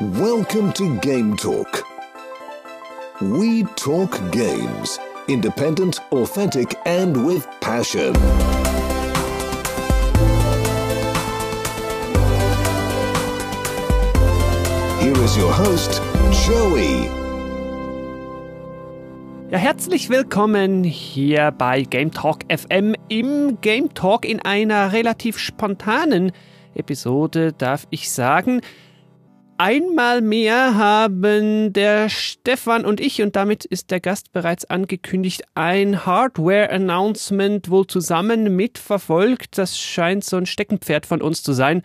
Welcome to Game Talk. We talk games. Independent, authentic, and with passion. Here is your host, Joey. Ja, herzlich willkommen hier bei Game Talk FM im Game Talk in einer relativ spontanen Episode, darf ich sagen. Einmal mehr haben der Stefan und ich, und damit ist der Gast bereits angekündigt, ein Hardware-Announcement wohl zusammen mitverfolgt. Das scheint so ein Steckenpferd von uns zu sein.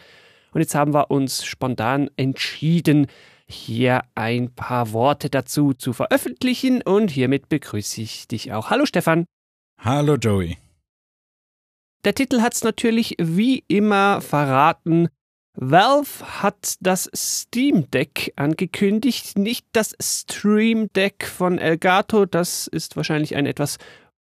Und jetzt haben wir uns spontan entschieden, hier ein paar Worte dazu zu veröffentlichen. Und hiermit begrüße ich dich auch. Hallo Stefan. Hallo Joey. Der Titel hat es natürlich wie immer verraten. Valve hat das Steam Deck angekündigt, nicht das Stream Deck von Elgato, das ist wahrscheinlich ein etwas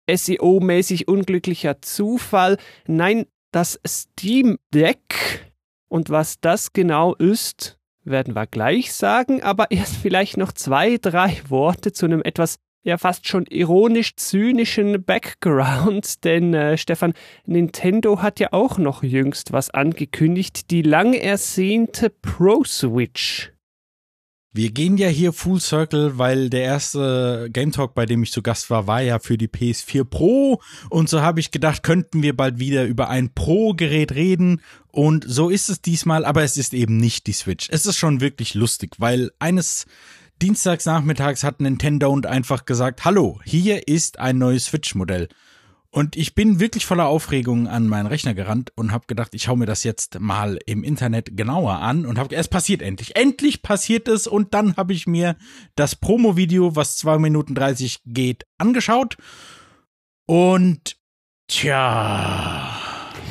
SEO-mäßig unglücklicher Zufall. Nein, das Steam Deck. Und was das genau ist, werden wir gleich sagen, aber erst vielleicht noch zwei, drei Worte zu einem etwas ja fast schon ironisch-zynischen Background, denn äh, Stefan, Nintendo hat ja auch noch jüngst was angekündigt, die lang ersehnte Pro Switch. Wir gehen ja hier Full Circle, weil der erste Game Talk, bei dem ich zu Gast war, war ja für die PS4 Pro. Und so habe ich gedacht, könnten wir bald wieder über ein Pro-Gerät reden. Und so ist es diesmal, aber es ist eben nicht die Switch. Es ist schon wirklich lustig, weil eines Dienstags nachmittags hat Nintendo und einfach gesagt, hallo, hier ist ein neues Switch-Modell. Und ich bin wirklich voller Aufregung an meinen Rechner gerannt und habe gedacht, ich hau mir das jetzt mal im Internet genauer an und habe es passiert endlich. Endlich passiert es und dann habe ich mir das Promo-Video, was zwei Minuten 30 geht, angeschaut und tja.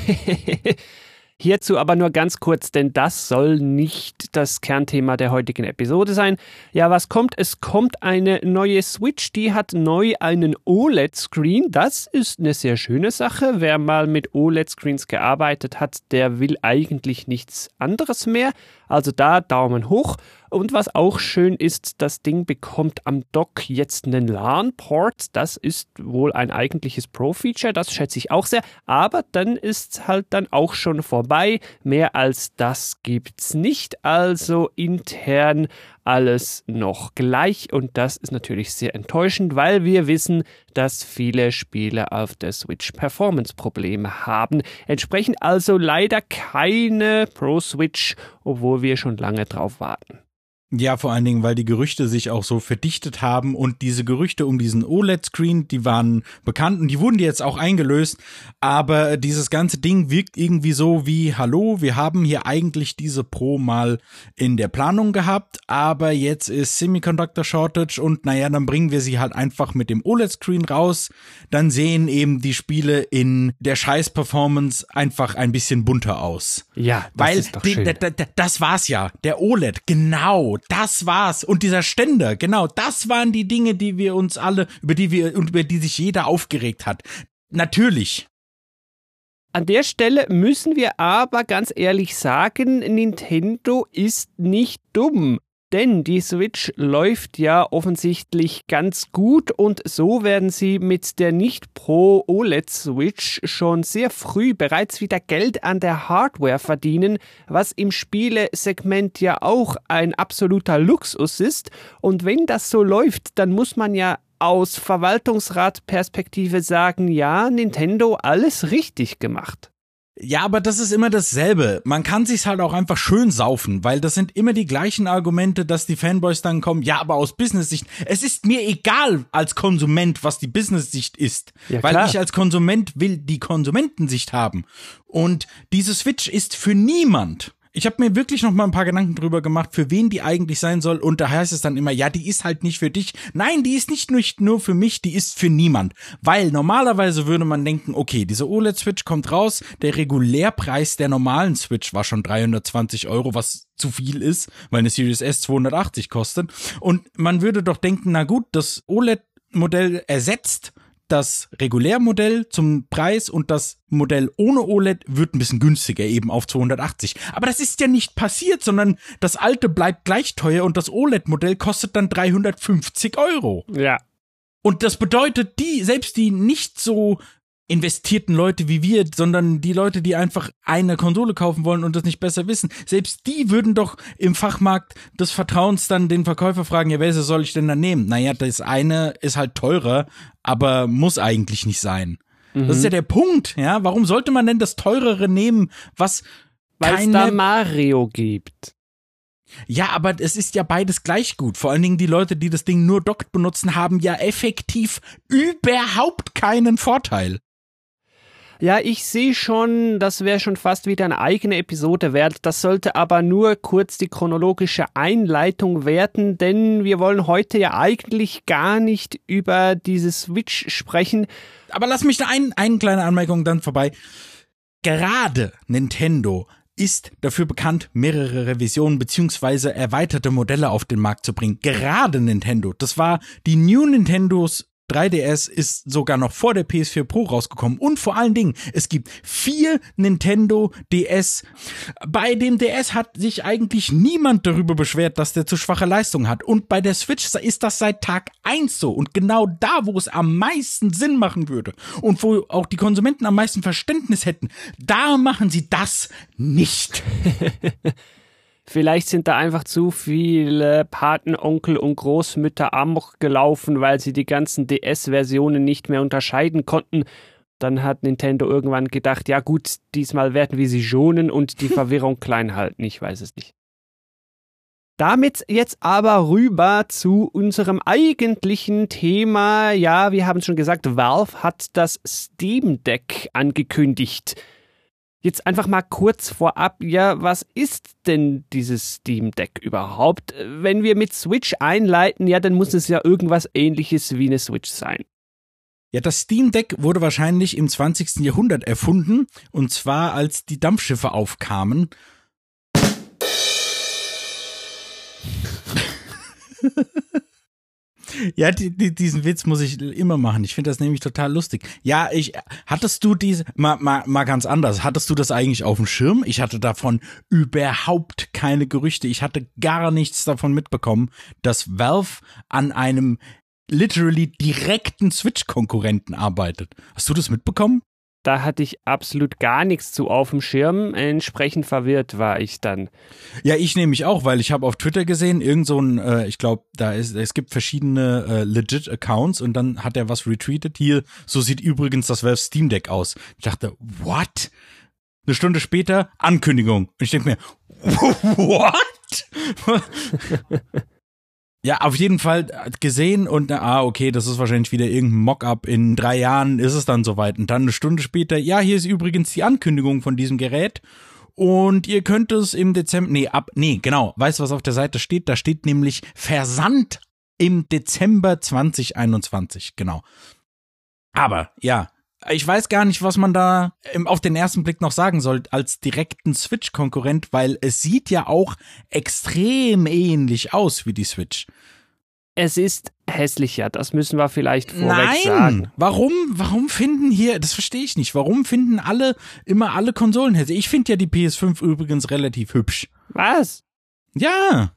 Hierzu aber nur ganz kurz, denn das soll nicht das Kernthema der heutigen Episode sein. Ja, was kommt? Es kommt eine neue Switch, die hat neu einen OLED-Screen. Das ist eine sehr schöne Sache. Wer mal mit OLED-Screens gearbeitet hat, der will eigentlich nichts anderes mehr. Also da Daumen hoch. Und was auch schön ist, das Ding bekommt am Dock jetzt einen LAN-Port. Das ist wohl ein eigentliches Pro-Feature, das schätze ich auch sehr. Aber dann ist halt dann auch schon vorbei. Mehr als das gibt's nicht. Also intern alles noch gleich und das ist natürlich sehr enttäuschend, weil wir wissen, dass viele Spiele auf der Switch Performance-Probleme haben. Entsprechend also leider keine Pro Switch, obwohl wir schon lange drauf warten. Ja, vor allen Dingen, weil die Gerüchte sich auch so verdichtet haben und diese Gerüchte um diesen OLED-Screen, die waren bekannt und die wurden jetzt auch eingelöst. Aber dieses ganze Ding wirkt irgendwie so wie, hallo, wir haben hier eigentlich diese Pro mal in der Planung gehabt, aber jetzt ist Semiconductor Shortage und naja, dann bringen wir sie halt einfach mit dem OLED-Screen raus. Dann sehen eben die Spiele in der Scheiß-Performance einfach ein bisschen bunter aus. Ja, das weil ist doch schön. das war's ja. Der OLED, genau das war's. Und dieser Ständer, genau, das waren die Dinge, die wir uns alle, über die wir, und über die sich jeder aufgeregt hat. Natürlich. An der Stelle müssen wir aber ganz ehrlich sagen, Nintendo ist nicht dumm. Denn die Switch läuft ja offensichtlich ganz gut und so werden sie mit der nicht Pro OLED Switch schon sehr früh bereits wieder Geld an der Hardware verdienen, was im Spielesegment ja auch ein absoluter Luxus ist. Und wenn das so läuft, dann muss man ja aus Verwaltungsratperspektive sagen, ja, Nintendo alles richtig gemacht. Ja, aber das ist immer dasselbe. Man kann sich's halt auch einfach schön saufen, weil das sind immer die gleichen Argumente, dass die Fanboys dann kommen, ja, aber aus Business-Sicht, es ist mir egal als Konsument, was die Business-Sicht ist, Ja, weil klar. ich als Konsument will die Konsumentensicht haben. Und diese Switch ist für niemand. Ich habe mir wirklich noch mal ein paar Gedanken drüber gemacht, für wen die eigentlich sein soll. Und da heißt es dann immer, ja, die ist halt nicht für dich. Nein, die ist nicht nur- nur für mich, die ist für niemand. Weil normalerweise würde man denken, okay, diese OLED-Switch kommt raus. Der Regulärpreis der normalen Switch war schon 320 Euro, was zu viel ist, weil eine Series S 280 kostet. Und man würde doch denken, na gut, das OLED-Modell ersetzt das Regulärmodell zum Preis und das Modell ohne OLED wird ein bisschen günstiger, eben auf 280. Aber das ist ja nicht passiert, sondern das alte bleibt gleich teuer und das OLED-Modell kostet dann 350 Euro. Ja. Und das bedeutet, die, selbst die nicht so investierten Leute wie wir, sondern die Leute, die einfach eine Konsole kaufen wollen und das nicht besser wissen, selbst die würden doch im Fachmarkt des Vertrauens dann den Verkäufer fragen, ja, welche soll ich denn dann nehmen? Naja, das eine ist halt teurer, aber muss eigentlich nicht sein. Mhm. Das ist ja der Punkt, ja. Warum sollte man denn das teurere nehmen, was Weil es da Mario gibt. Ja, aber es ist ja beides gleich gut. Vor allen Dingen die Leute, die das Ding nur dockt benutzen, haben ja effektiv überhaupt keinen Vorteil. Ja, ich sehe schon, das wäre schon fast wieder eine eigene Episode wert. Das sollte aber nur kurz die chronologische Einleitung werden, denn wir wollen heute ja eigentlich gar nicht über diese Switch sprechen. Aber lass mich da ein, eine kleine Anmerkung dann vorbei. Gerade Nintendo ist dafür bekannt, mehrere Revisionen beziehungsweise erweiterte Modelle auf den Markt zu bringen. Gerade Nintendo. Das war die New Nintendos 3DS ist sogar noch vor der PS4 Pro rausgekommen und vor allen Dingen, es gibt vier Nintendo DS. Bei dem DS hat sich eigentlich niemand darüber beschwert, dass der zu schwache Leistung hat und bei der Switch ist das seit Tag eins so und genau da, wo es am meisten Sinn machen würde und wo auch die Konsumenten am meisten Verständnis hätten, da machen sie das nicht. Vielleicht sind da einfach zu viele Paten, Onkel und Großmütter amok gelaufen, weil sie die ganzen DS-Versionen nicht mehr unterscheiden konnten. Dann hat Nintendo irgendwann gedacht, ja gut, diesmal werden wir sie schonen und die Verwirrung klein halten. Ich weiß es nicht. Damit jetzt aber rüber zu unserem eigentlichen Thema. Ja, wir haben es schon gesagt, Valve hat das Steam Deck angekündigt. Jetzt einfach mal kurz vorab, ja, was ist denn dieses Steam Deck überhaupt? Wenn wir mit Switch einleiten, ja, dann muss es ja irgendwas ähnliches wie eine Switch sein. Ja, das Steam Deck wurde wahrscheinlich im 20. Jahrhundert erfunden, und zwar als die Dampfschiffe aufkamen. Ja, die, die, diesen Witz muss ich immer machen. Ich finde das nämlich total lustig. Ja, ich hattest du diese mal, mal, mal ganz anders. Hattest du das eigentlich auf dem Schirm? Ich hatte davon überhaupt keine Gerüchte. Ich hatte gar nichts davon mitbekommen, dass Valve an einem literally direkten Switch-Konkurrenten arbeitet. Hast du das mitbekommen? Da hatte ich absolut gar nichts zu auf dem Schirm. Entsprechend verwirrt war ich dann. Ja, ich nehme mich auch, weil ich habe auf Twitter gesehen, irgend so ein, äh, ich glaube, da ist, es gibt verschiedene äh, legit Accounts und dann hat er was retweetet. Hier, so sieht übrigens das Valve Steam Deck aus. Ich dachte, what? Eine Stunde später Ankündigung. Und ich denke mir, what? Ja, auf jeden Fall gesehen und ah, okay, das ist wahrscheinlich wieder irgendein Mockup. In drei Jahren ist es dann soweit. Und dann eine Stunde später, ja, hier ist übrigens die Ankündigung von diesem Gerät. Und ihr könnt es im Dezember, nee, ab, nee, genau, weißt du, was auf der Seite steht? Da steht nämlich Versand im Dezember 2021, genau. Aber, ja, ich weiß gar nicht, was man da auf den ersten Blick noch sagen soll als direkten Switch-Konkurrent, weil es sieht ja auch extrem ähnlich aus wie die Switch. Es ist hässlicher, das müssen wir vielleicht vorweg Nein. sagen. Warum, warum finden hier, das verstehe ich nicht, warum finden alle immer alle Konsolen hässlich? Ich finde ja die PS5 übrigens relativ hübsch. Was? Ja.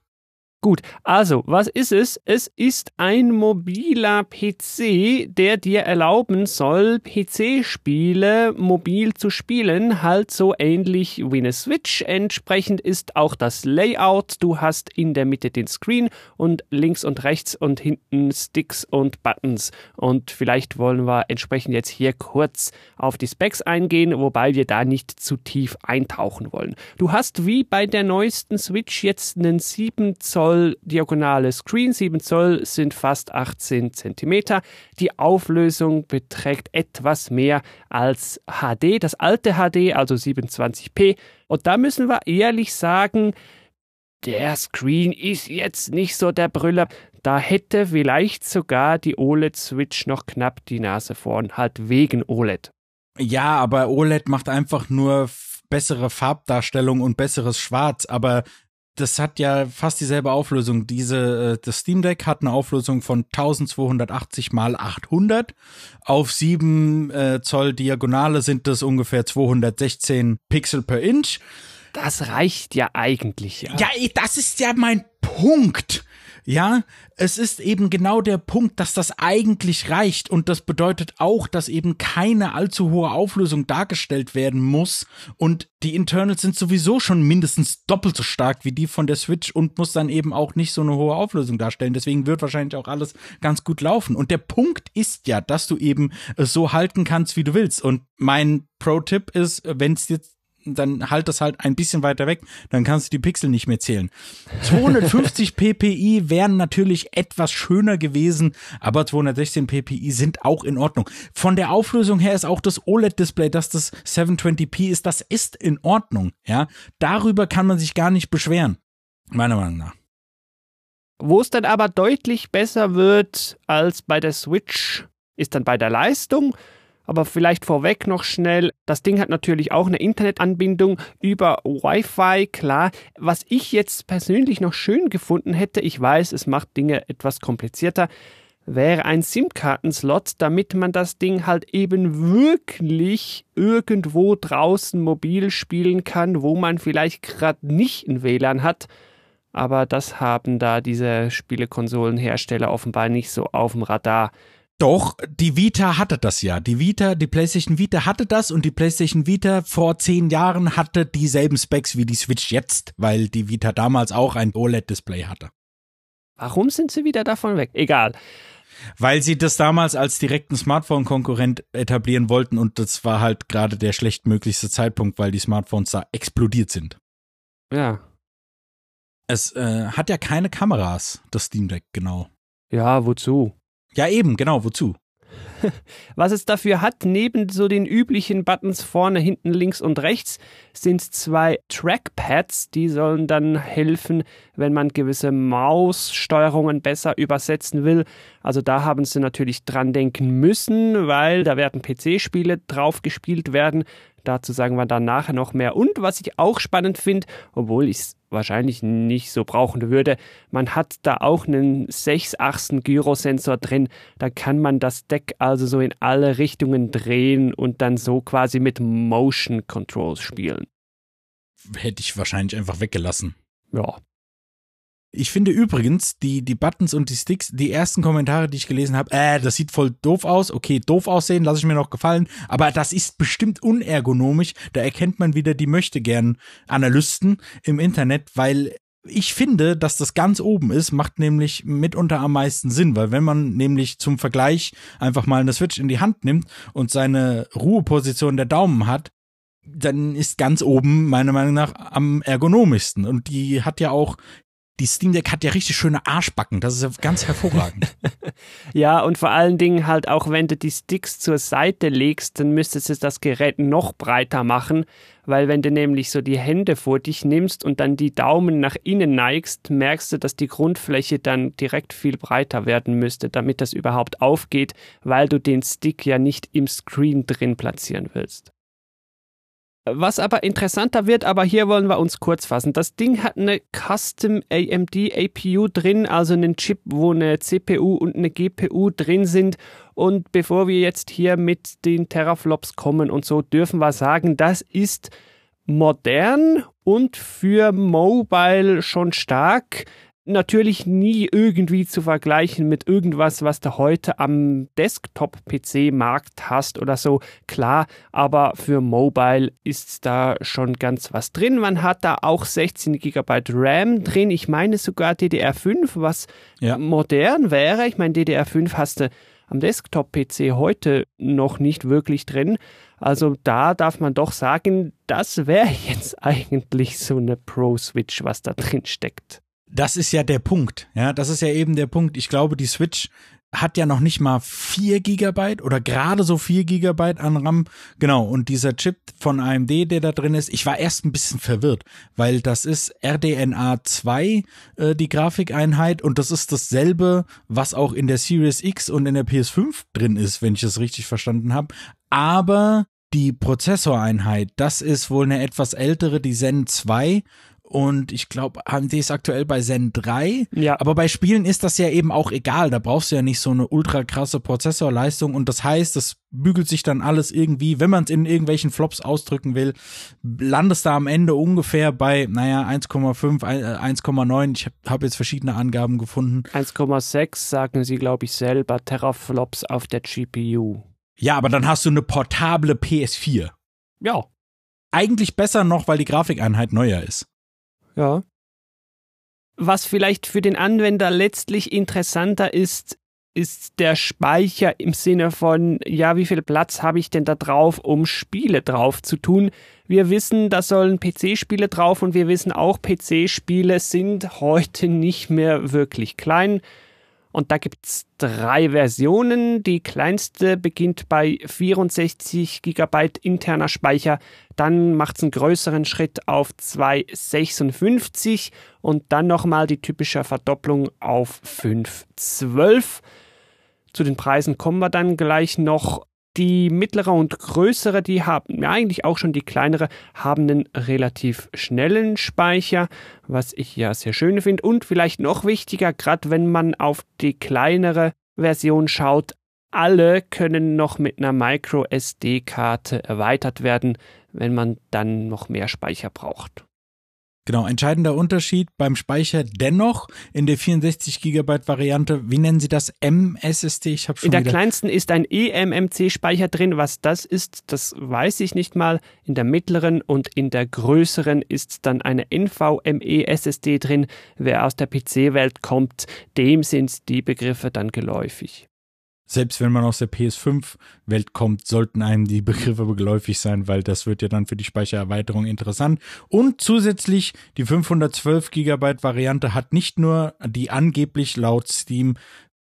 Gut, also, was ist es? Es ist ein mobiler PC, der dir erlauben soll, PC-Spiele mobil zu spielen, halt so ähnlich wie eine Switch. Entsprechend ist auch das Layout. Du hast in der Mitte den Screen und links und rechts und hinten Sticks und Buttons. Und vielleicht wollen wir entsprechend jetzt hier kurz auf die Specs eingehen, wobei wir da nicht zu tief eintauchen wollen. Du hast wie bei der neuesten Switch jetzt einen 7 Zoll Zoll diagonale Screen, 7 Zoll sind fast 18 Zentimeter. Die Auflösung beträgt etwas mehr als HD, das alte HD, also 27p. Und da müssen wir ehrlich sagen, der Screen ist jetzt nicht so der Brüller. Da hätte vielleicht sogar die OLED-Switch noch knapp die Nase vorn, halt wegen OLED. Ja, aber OLED macht einfach nur bessere Farbdarstellung und besseres Schwarz, aber das hat ja fast dieselbe Auflösung. Diese, äh, das Steam Deck hat eine Auflösung von 1280 mal 800. Auf 7 äh, Zoll Diagonale sind das ungefähr 216 Pixel per Inch. Das reicht ja eigentlich, ja. Ja, das ist ja mein Punkt. Ja, es ist eben genau der Punkt, dass das eigentlich reicht und das bedeutet auch, dass eben keine allzu hohe Auflösung dargestellt werden muss und die Internals sind sowieso schon mindestens doppelt so stark wie die von der Switch und muss dann eben auch nicht so eine hohe Auflösung darstellen. Deswegen wird wahrscheinlich auch alles ganz gut laufen. Und der Punkt ist ja, dass du eben so halten kannst, wie du willst. Und mein Pro-Tipp ist, wenn es jetzt dann halt das halt ein bisschen weiter weg, dann kannst du die Pixel nicht mehr zählen. 250 ppi wären natürlich etwas schöner gewesen, aber 216 ppi sind auch in Ordnung. Von der Auflösung her ist auch das OLED-Display, dass das 720p ist, das ist in Ordnung, ja. Darüber kann man sich gar nicht beschweren, meiner Meinung nach. Wo es dann aber deutlich besser wird als bei der Switch, ist dann bei der Leistung. Aber vielleicht vorweg noch schnell, das Ding hat natürlich auch eine Internetanbindung über Wi-Fi, klar. Was ich jetzt persönlich noch schön gefunden hätte, ich weiß, es macht Dinge etwas komplizierter, wäre ein SIM-Kartenslot, damit man das Ding halt eben wirklich irgendwo draußen mobil spielen kann, wo man vielleicht gerade nicht ein WLAN hat. Aber das haben da diese Spielekonsolenhersteller offenbar nicht so auf dem Radar. Doch, die Vita hatte das ja. Die Vita, die PlayStation Vita hatte das und die PlayStation Vita vor zehn Jahren hatte dieselben Specs wie die Switch jetzt, weil die Vita damals auch ein OLED-Display hatte. Warum sind sie wieder davon weg? Egal. Weil sie das damals als direkten Smartphone-Konkurrent etablieren wollten und das war halt gerade der schlechtmöglichste Zeitpunkt, weil die Smartphones da explodiert sind. Ja. Es äh, hat ja keine Kameras, das Steam Deck, genau. Ja, wozu? Ja, eben, genau, wozu? Was es dafür hat, neben so den üblichen Buttons vorne, hinten, links und rechts, sind zwei Trackpads, die sollen dann helfen, wenn man gewisse Maussteuerungen besser übersetzen will. Also da haben sie natürlich dran denken müssen, weil da werden PC-Spiele drauf gespielt werden. Dazu sagen wir dann nachher noch mehr. Und was ich auch spannend finde, obwohl ich es wahrscheinlich nicht so brauchen würde, man hat da auch einen 6-achsen Gyrosensor drin. Da kann man das Deck also so in alle Richtungen drehen und dann so quasi mit Motion Controls spielen. Hätte ich wahrscheinlich einfach weggelassen. Ja, ich finde übrigens, die, die Buttons und die Sticks, die ersten Kommentare, die ich gelesen habe, äh, das sieht voll doof aus. Okay, doof aussehen, lasse ich mir noch gefallen. Aber das ist bestimmt unergonomisch. Da erkennt man wieder die möchte gern Analysten im Internet, weil ich finde, dass das ganz oben ist, macht nämlich mitunter am meisten Sinn, weil wenn man nämlich zum Vergleich einfach mal eine Switch in die Hand nimmt und seine Ruheposition der Daumen hat, dann ist ganz oben meiner Meinung nach am ergonomischsten. Und die hat ja auch die Steam Deck hat ja richtig schöne Arschbacken. Das ist ja ganz hervorragend. ja, und vor allen Dingen halt auch, wenn du die Sticks zur Seite legst, dann müsstest du das Gerät noch breiter machen, weil wenn du nämlich so die Hände vor dich nimmst und dann die Daumen nach innen neigst, merkst du, dass die Grundfläche dann direkt viel breiter werden müsste, damit das überhaupt aufgeht, weil du den Stick ja nicht im Screen drin platzieren willst. Was aber interessanter wird, aber hier wollen wir uns kurz fassen. Das Ding hat eine Custom AMD APU drin, also einen Chip, wo eine CPU und eine GPU drin sind. Und bevor wir jetzt hier mit den Teraflops kommen und so, dürfen wir sagen, das ist modern und für Mobile schon stark natürlich nie irgendwie zu vergleichen mit irgendwas, was du heute am Desktop-PC-Markt hast oder so. Klar, aber für Mobile ist da schon ganz was drin. Man hat da auch 16 GB RAM drin. Ich meine sogar DDR5, was ja. modern wäre. Ich meine, DDR5 hast du am Desktop-PC heute noch nicht wirklich drin. Also da darf man doch sagen, das wäre jetzt eigentlich so eine Pro-Switch, was da drin steckt das ist ja der Punkt. Ja, das ist ja eben der Punkt. Ich glaube, die Switch hat ja noch nicht mal vier Gigabyte oder gerade so vier Gigabyte an RAM. Genau. Und dieser Chip von AMD, der da drin ist, ich war erst ein bisschen verwirrt, weil das ist RDNA 2, äh, die Grafikeinheit, und das ist dasselbe, was auch in der Series X und in der PS5 drin ist, wenn ich es richtig verstanden habe. Aber die Prozessoreinheit, das ist wohl eine etwas ältere, die Zen 2 und ich glaube, AMD ist aktuell bei Zen 3. Ja. Aber bei Spielen ist das ja eben auch egal. Da brauchst du ja nicht so eine ultra krasse Prozessorleistung und das heißt, das bügelt sich dann alles irgendwie, wenn man es in irgendwelchen Flops ausdrücken will, landest da am Ende ungefähr bei, naja, 1,5, 1,9. Ich habe hab jetzt verschiedene Angaben gefunden. 1,6 sagen sie, glaube ich, selber, Teraflops auf der GPU. Ja, aber dann hast du eine portable PS4. Ja. Eigentlich besser noch, weil die Grafikeinheit neuer ist. Ja. Was vielleicht für den Anwender letztlich interessanter ist, ist der Speicher im Sinne von, ja, wie viel Platz habe ich denn da drauf, um Spiele drauf zu tun? Wir wissen, da sollen PC-Spiele drauf und wir wissen auch, PC-Spiele sind heute nicht mehr wirklich klein. Und da gibt es drei Versionen. Die kleinste beginnt bei 64 GB interner Speicher. Dann macht es einen größeren Schritt auf 256 und dann nochmal die typische Verdopplung auf 512. Zu den Preisen kommen wir dann gleich noch. Die mittlere und größere, die haben, ja eigentlich auch schon die kleinere, haben einen relativ schnellen Speicher, was ich ja sehr schön finde. Und vielleicht noch wichtiger, gerade wenn man auf die kleinere Version schaut, alle können noch mit einer Micro SD-Karte erweitert werden, wenn man dann noch mehr Speicher braucht. Genau, entscheidender Unterschied beim Speicher dennoch in der 64 GB Variante, wie nennen Sie das? MSSD? Ich habe schon In der wieder kleinsten ist ein eMMC-Speicher drin. Was das ist, das weiß ich nicht mal. In der mittleren und in der größeren ist dann eine NVMe-SSD drin. Wer aus der PC-Welt kommt, dem sind die Begriffe dann geläufig. Selbst wenn man aus der PS5-Welt kommt, sollten einem die Begriffe geläufig sein, weil das wird ja dann für die Speichererweiterung interessant. Und zusätzlich die 512 GB Variante hat nicht nur die angeblich laut Steam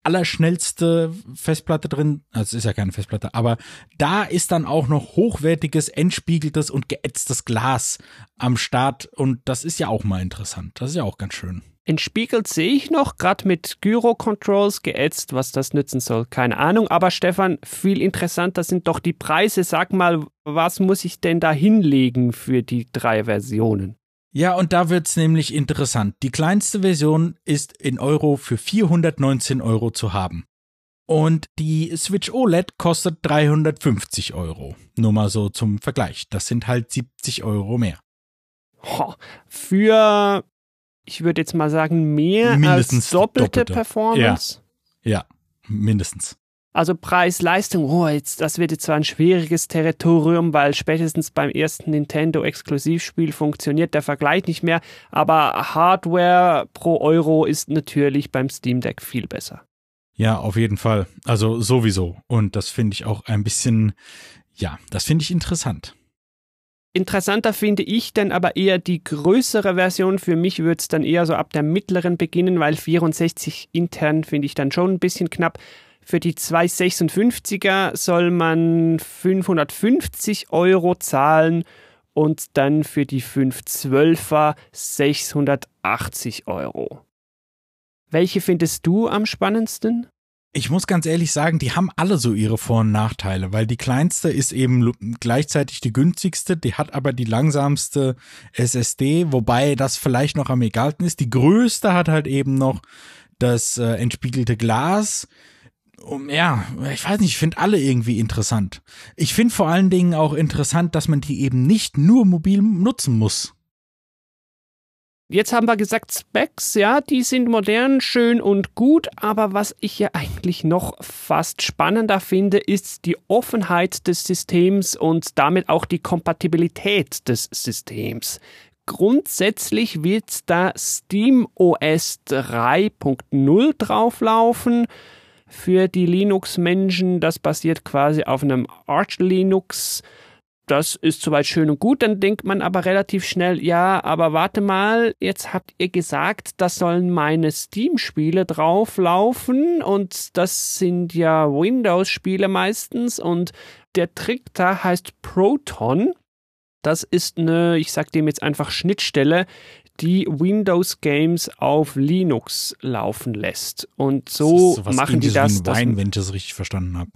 allerschnellste Festplatte drin, also es ist ja keine Festplatte, aber da ist dann auch noch hochwertiges, entspiegeltes und geätztes Glas am Start und das ist ja auch mal interessant. Das ist ja auch ganz schön. Entspiegelt sehe ich noch, gerade mit Gyro-Controls geätzt, was das nützen soll. Keine Ahnung, aber Stefan, viel interessanter sind doch die Preise. Sag mal, was muss ich denn da hinlegen für die drei Versionen? Ja, und da wird's nämlich interessant. Die kleinste Version ist in Euro für 419 Euro zu haben. Und die Switch OLED kostet 350 Euro. Nur mal so zum Vergleich. Das sind halt 70 Euro mehr. Für, ich würde jetzt mal sagen, mehr Mindestens als doppelte, doppelte. Performance. Ja, mindestens. Also Preis-Leistung, oh, jetzt, das wird jetzt zwar ein schwieriges Territorium, weil spätestens beim ersten Nintendo-Exklusivspiel funktioniert der Vergleich nicht mehr, aber Hardware pro Euro ist natürlich beim Steam Deck viel besser. Ja, auf jeden Fall. Also sowieso. Und das finde ich auch ein bisschen, ja, das finde ich interessant. Interessanter finde ich dann aber eher die größere Version. Für mich wird es dann eher so ab der mittleren beginnen, weil 64 intern finde ich dann schon ein bisschen knapp. Für die 256er soll man 550 Euro zahlen und dann für die 512er 680 Euro. Welche findest du am spannendsten? Ich muss ganz ehrlich sagen, die haben alle so ihre Vor- und Nachteile, weil die kleinste ist eben gleichzeitig die günstigste, die hat aber die langsamste SSD, wobei das vielleicht noch am egalsten ist. Die größte hat halt eben noch das äh, entspiegelte Glas. Um, ja, ich weiß nicht, ich finde alle irgendwie interessant. Ich finde vor allen Dingen auch interessant, dass man die eben nicht nur mobil nutzen muss. Jetzt haben wir gesagt, Specs, ja, die sind modern, schön und gut, aber was ich ja eigentlich noch fast spannender finde, ist die Offenheit des Systems und damit auch die Kompatibilität des Systems. Grundsätzlich wird da Steam OS 3.0 drauflaufen. Für die Linux-Menschen, das basiert quasi auf einem Arch Linux. Das ist soweit schön und gut, dann denkt man aber relativ schnell, ja, aber warte mal, jetzt habt ihr gesagt, da sollen meine Steam-Spiele drauflaufen und das sind ja Windows-Spiele meistens und der Trick da heißt Proton. Das ist eine, ich sag dem jetzt einfach Schnittstelle, die Windows Games auf Linux laufen lässt. Und so Das machen die das. Wein, wenn ich das richtig verstanden habe.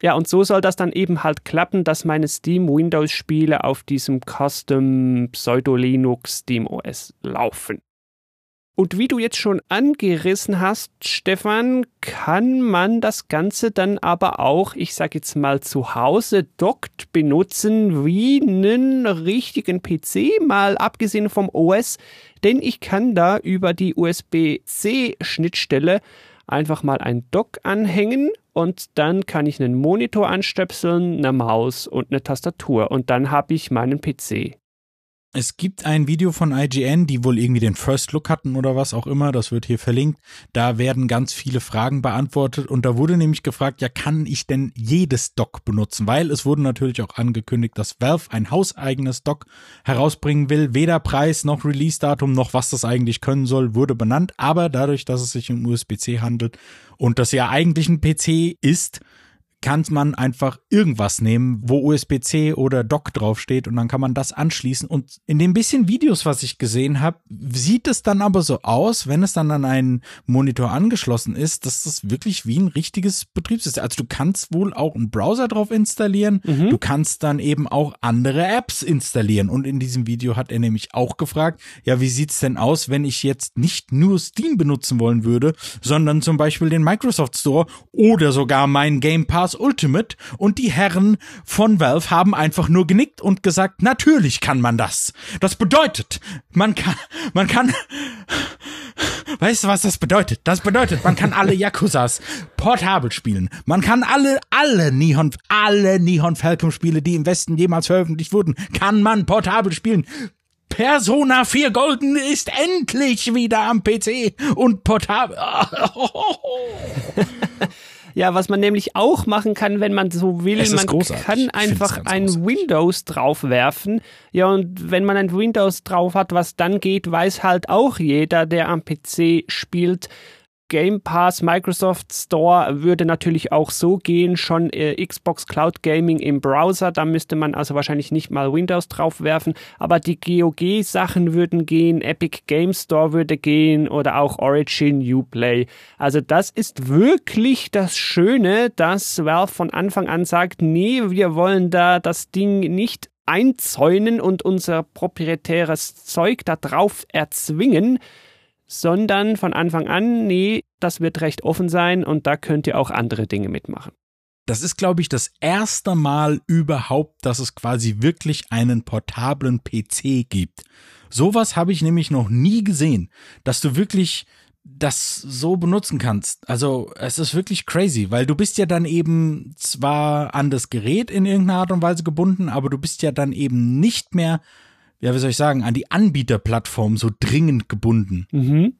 Ja, und so soll das dann eben halt klappen, dass meine Steam Windows Spiele auf diesem Custom Pseudo Linux Steam OS laufen. Und wie du jetzt schon angerissen hast, Stefan, kann man das Ganze dann aber auch, ich sag jetzt mal zu Hause dockt benutzen wie einen richtigen PC, mal abgesehen vom OS, denn ich kann da über die USB-C Schnittstelle einfach mal ein Dock anhängen und dann kann ich einen Monitor anstöpseln, eine Maus und eine Tastatur und dann habe ich meinen PC. Es gibt ein Video von IGN, die wohl irgendwie den First Look hatten oder was auch immer, das wird hier verlinkt. Da werden ganz viele Fragen beantwortet und da wurde nämlich gefragt, ja, kann ich denn jedes Dock benutzen? Weil es wurde natürlich auch angekündigt, dass Valve ein hauseigenes Dock herausbringen will. Weder Preis noch Release-Datum noch was das eigentlich können soll, wurde benannt. Aber dadurch, dass es sich um USB-C handelt und das ja eigentlich ein PC ist, kann man einfach irgendwas nehmen, wo USB-C oder Dock draufsteht und dann kann man das anschließen. Und in den bisschen Videos, was ich gesehen habe, sieht es dann aber so aus, wenn es dann an einen Monitor angeschlossen ist, dass das wirklich wie ein richtiges Betriebssystem. Also du kannst wohl auch einen Browser drauf installieren, mhm. du kannst dann eben auch andere Apps installieren. Und in diesem Video hat er nämlich auch gefragt, ja, wie sieht's denn aus, wenn ich jetzt nicht nur Steam benutzen wollen würde, sondern zum Beispiel den Microsoft Store oder sogar meinen Game Pass Stars Ultimate und die Herren von Valve haben einfach nur genickt und gesagt, natürlich kann man das. Das bedeutet, man kann, man kann, weißt du, was das bedeutet? Das bedeutet, man kann alle Yakuzas portabel spielen. Man kann alle, alle Nihon, alle Nihon Falcon Spiele, die im Westen jemals veröffentlicht wurden, kann man portabel spielen. Persona 4 Golden ist endlich wieder am PC und portabel. Ja, was man nämlich auch machen kann, wenn man so will, man großartig. kann einfach ein großartig. Windows draufwerfen. Ja, und wenn man ein Windows drauf hat, was dann geht, weiß halt auch jeder, der am PC spielt. Game Pass, Microsoft Store würde natürlich auch so gehen, schon äh, Xbox Cloud Gaming im Browser, da müsste man also wahrscheinlich nicht mal Windows draufwerfen, aber die GOG Sachen würden gehen, Epic Game Store würde gehen oder auch Origin Uplay. Also das ist wirklich das Schöne, dass Valve von Anfang an sagt, nee, wir wollen da das Ding nicht einzäunen und unser proprietäres Zeug da drauf erzwingen, sondern von Anfang an, nee, das wird recht offen sein und da könnt ihr auch andere Dinge mitmachen. Das ist, glaube ich, das erste Mal überhaupt, dass es quasi wirklich einen portablen PC gibt. Sowas habe ich nämlich noch nie gesehen, dass du wirklich das so benutzen kannst. Also es ist wirklich crazy, weil du bist ja dann eben zwar an das Gerät in irgendeiner Art und Weise gebunden, aber du bist ja dann eben nicht mehr ja, wie soll ich sagen, an die Anbieterplattform so dringend gebunden. Mhm.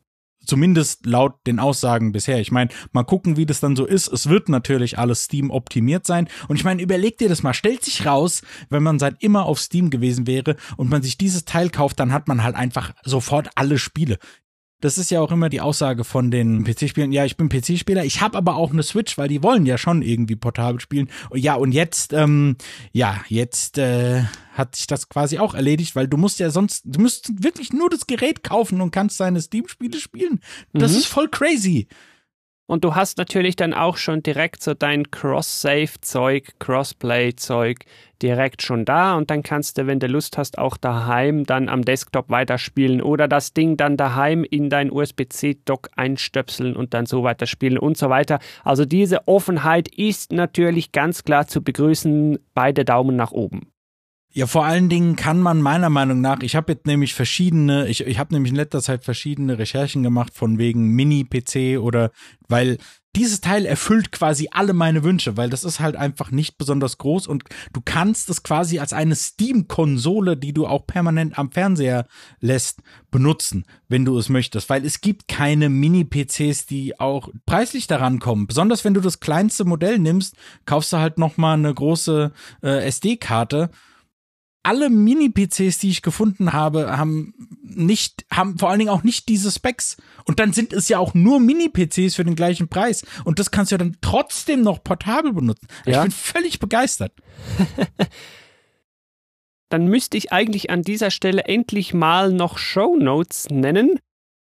Zumindest laut den Aussagen bisher. Ich meine, mal gucken, wie das dann so ist. Es wird natürlich alles Steam optimiert sein. Und ich meine, überleg dir das mal. Stellt sich raus, wenn man seit immer auf Steam gewesen wäre und man sich dieses Teil kauft, dann hat man halt einfach sofort alle Spiele. Das ist ja auch immer die Aussage von den PC-Spielen. Ja, ich bin PC-Spieler, ich habe aber auch eine Switch, weil die wollen ja schon irgendwie portabel spielen. Ja, und jetzt, ähm, ja, jetzt äh, hat sich das quasi auch erledigt, weil du musst ja sonst, du musst wirklich nur das Gerät kaufen und kannst deine Steam-Spiele spielen. Das mhm. ist voll crazy. Und du hast natürlich dann auch schon direkt so dein Cross-Save-Zeug, Crossplay-Zeug direkt schon da und dann kannst du, wenn du Lust hast, auch daheim dann am Desktop weiterspielen oder das Ding dann daheim in dein USB-C-Dock einstöpseln und dann so weiterspielen und so weiter. Also diese Offenheit ist natürlich ganz klar zu begrüßen. Beide Daumen nach oben. Ja, vor allen Dingen kann man meiner Meinung nach, ich habe jetzt nämlich verschiedene, ich, ich habe nämlich in letzter Zeit verschiedene Recherchen gemacht von wegen Mini-PC oder weil dieses Teil erfüllt quasi alle meine Wünsche, weil das ist halt einfach nicht besonders groß und du kannst es quasi als eine Steam-Konsole, die du auch permanent am Fernseher lässt, benutzen, wenn du es möchtest, weil es gibt keine Mini-PCs, die auch preislich daran kommen. Besonders wenn du das kleinste Modell nimmst, kaufst du halt noch mal eine große äh, SD-Karte alle Mini-PCs, die ich gefunden habe, haben nicht, haben vor allen Dingen auch nicht diese Specs. Und dann sind es ja auch nur Mini-PCs für den gleichen Preis. Und das kannst du ja dann trotzdem noch portabel benutzen. Ja. Ich bin völlig begeistert. dann müsste ich eigentlich an dieser Stelle endlich mal noch Show Notes nennen.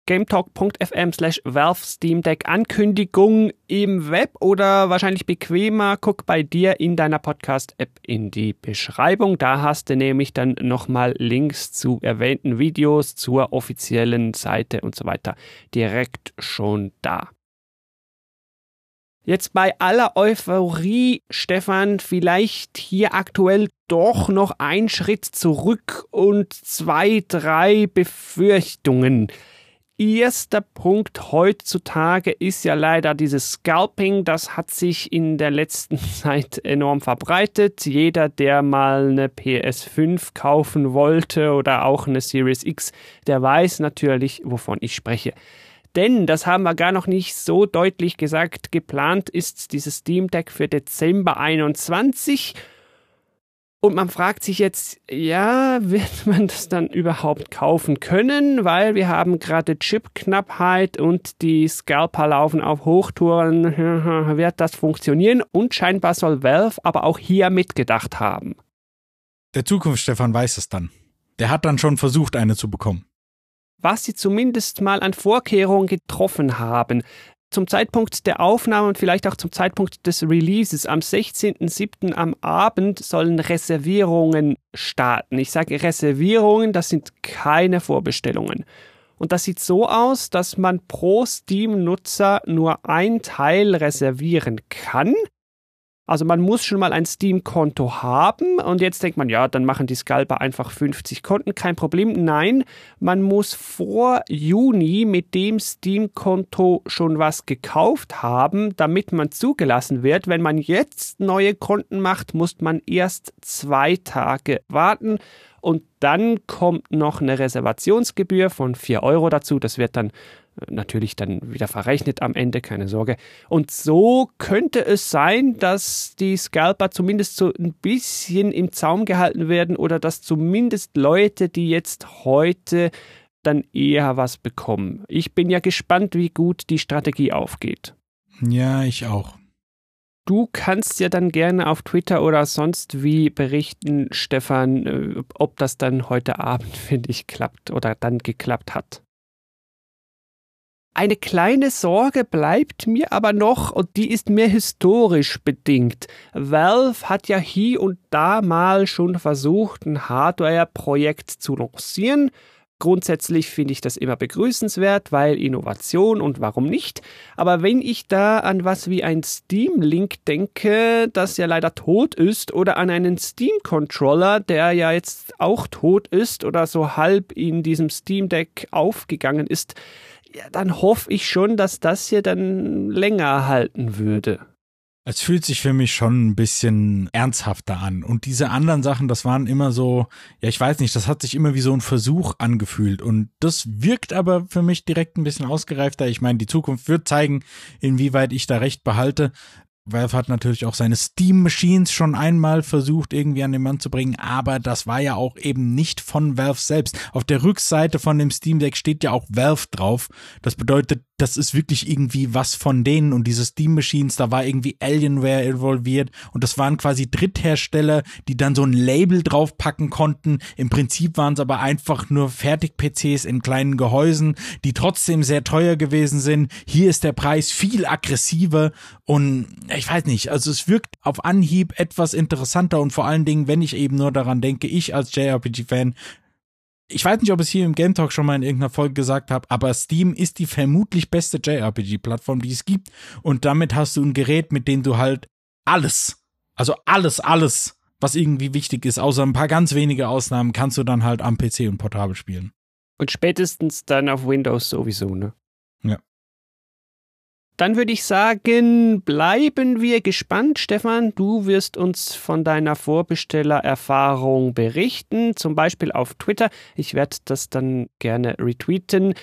gametalk.fm slash Valve Steam Deck Ankündigung im Web oder wahrscheinlich bequemer, guck bei dir in deiner Podcast-App in die Beschreibung. Da hast du nämlich dann nochmal Links zu erwähnten Videos, zur offiziellen Seite und so weiter direkt schon da. Jetzt bei aller Euphorie, Stefan, vielleicht hier aktuell doch noch ein Schritt zurück und zwei, drei Befürchtungen. Erster Punkt heutzutage ist ja leider dieses Scalping. Das hat sich in der letzten Zeit enorm verbreitet. Jeder, der mal eine PS5 kaufen wollte oder auch eine Series X, der weiß natürlich, wovon ich spreche. Denn, das haben wir gar noch nicht so deutlich gesagt, geplant ist dieses Steam Deck für Dezember 21. Und man fragt sich jetzt, ja, wird man das dann überhaupt kaufen können? Weil wir haben gerade Chipknappheit und die Scalper laufen auf Hochtouren. wird das funktionieren? Und scheinbar soll Valve aber auch hier mitgedacht haben. Der Zukunft Stefan weiß es dann. Der hat dann schon versucht, eine zu bekommen was sie zumindest mal an Vorkehrungen getroffen haben. Zum Zeitpunkt der Aufnahme und vielleicht auch zum Zeitpunkt des Releases am 16.07. am Abend sollen Reservierungen starten. Ich sage Reservierungen, das sind keine Vorbestellungen. Und das sieht so aus, dass man pro Steam-Nutzer nur ein Teil reservieren kann. Also man muss schon mal ein Steam-Konto haben und jetzt denkt man, ja, dann machen die Scalper einfach 50 Konten, kein Problem. Nein, man muss vor Juni mit dem Steam-Konto schon was gekauft haben, damit man zugelassen wird. Wenn man jetzt neue Konten macht, muss man erst zwei Tage warten und dann kommt noch eine Reservationsgebühr von 4 Euro dazu. Das wird dann natürlich dann wieder verrechnet am Ende, keine Sorge. Und so könnte es sein, dass die Scalper zumindest so ein bisschen im Zaum gehalten werden oder dass zumindest Leute, die jetzt heute dann eher was bekommen. Ich bin ja gespannt, wie gut die Strategie aufgeht. Ja, ich auch. Du kannst ja dann gerne auf Twitter oder sonst wie berichten, Stefan, äh, ob das dann heute Abend, finde ich, klappt oder dann geklappt hat. Eine kleine Sorge bleibt mir aber noch und die ist mehr historisch bedingt. Valve hat ja hier und da mal schon versucht, ein Hardware-Projekt zu lancieren. Grundsätzlich finde ich das immer begrüßenswert, weil Innovation und warum nicht. Aber wenn ich da an was wie ein Steam Link denke, das ja leider tot ist, oder an einen Steam Controller, der ja jetzt auch tot ist oder so halb in diesem Steam Deck aufgegangen ist, ja, dann hoffe ich schon, dass das hier dann länger halten würde. Es fühlt sich für mich schon ein bisschen ernsthafter an. Und diese anderen Sachen, das waren immer so, ja, ich weiß nicht, das hat sich immer wie so ein Versuch angefühlt. Und das wirkt aber für mich direkt ein bisschen ausgereifter. Ich meine, die Zukunft wird zeigen, inwieweit ich da recht behalte. Valve hat natürlich auch seine Steam Machines schon einmal versucht irgendwie an den Mann zu bringen, aber das war ja auch eben nicht von Valve selbst. Auf der Rückseite von dem Steam Deck steht ja auch Valve drauf. Das bedeutet, das ist wirklich irgendwie was von denen und diese Steam Machines, da war irgendwie Alienware involviert und das waren quasi Dritthersteller, die dann so ein Label draufpacken konnten. Im Prinzip waren es aber einfach nur Fertig-PCs in kleinen Gehäusen, die trotzdem sehr teuer gewesen sind. Hier ist der Preis viel aggressiver und ich weiß nicht, also es wirkt auf Anhieb etwas interessanter und vor allen Dingen, wenn ich eben nur daran denke, ich als JRPG-Fan ich weiß nicht, ob ich es hier im Game Talk schon mal in irgendeiner Folge gesagt habe, aber Steam ist die vermutlich beste JRPG-Plattform, die es gibt. Und damit hast du ein Gerät, mit dem du halt alles, also alles, alles, was irgendwie wichtig ist, außer ein paar ganz wenige Ausnahmen, kannst du dann halt am PC und portabel spielen. Und spätestens dann auf Windows sowieso, ne? Dann würde ich sagen, bleiben wir gespannt. Stefan, du wirst uns von deiner Vorbestellererfahrung berichten, zum Beispiel auf Twitter. Ich werde das dann gerne retweeten.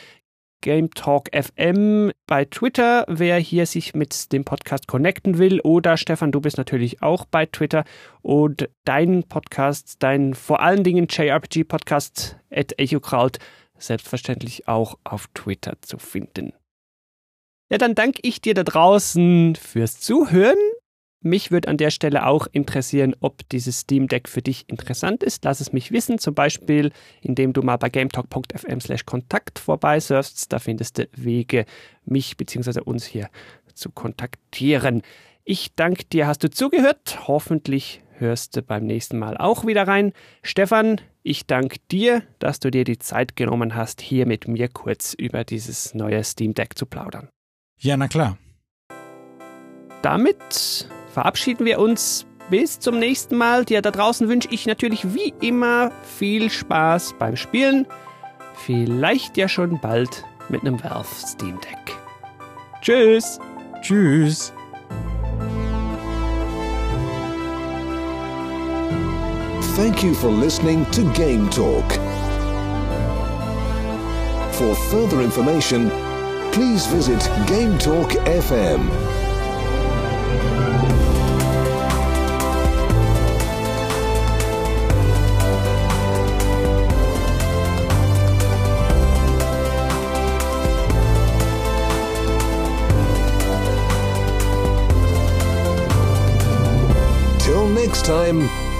Game Talk FM bei Twitter, wer hier sich mit dem Podcast connecten will. Oder Stefan, du bist natürlich auch bei Twitter. Und dein Podcast, dein vor allen Dingen JRPG-Podcast at EchoCrowd, selbstverständlich auch auf Twitter zu finden. Ja, dann danke ich dir da draußen fürs Zuhören. Mich würde an der Stelle auch interessieren, ob dieses Steam Deck für dich interessant ist. Lass es mich wissen, zum Beispiel, indem du mal bei gametalk.fm slash Kontakt vorbeisurfst. Da findest du Wege, mich bzw. uns hier zu kontaktieren. Ich danke dir, hast du zugehört. Hoffentlich hörst du beim nächsten Mal auch wieder rein. Stefan, ich danke dir, dass du dir die Zeit genommen hast, hier mit mir kurz über dieses neue Steam Deck zu plaudern. Ja, na klar. Damit verabschieden wir uns. Bis zum nächsten Mal. Dir da draußen wünsche ich natürlich wie immer viel Spaß beim Spielen. Vielleicht ja schon bald mit einem Valve Steam Deck. Tschüss. Tschüss. Thank you for listening to Game Talk. For further information, please visit Game Talk FM. Till next time.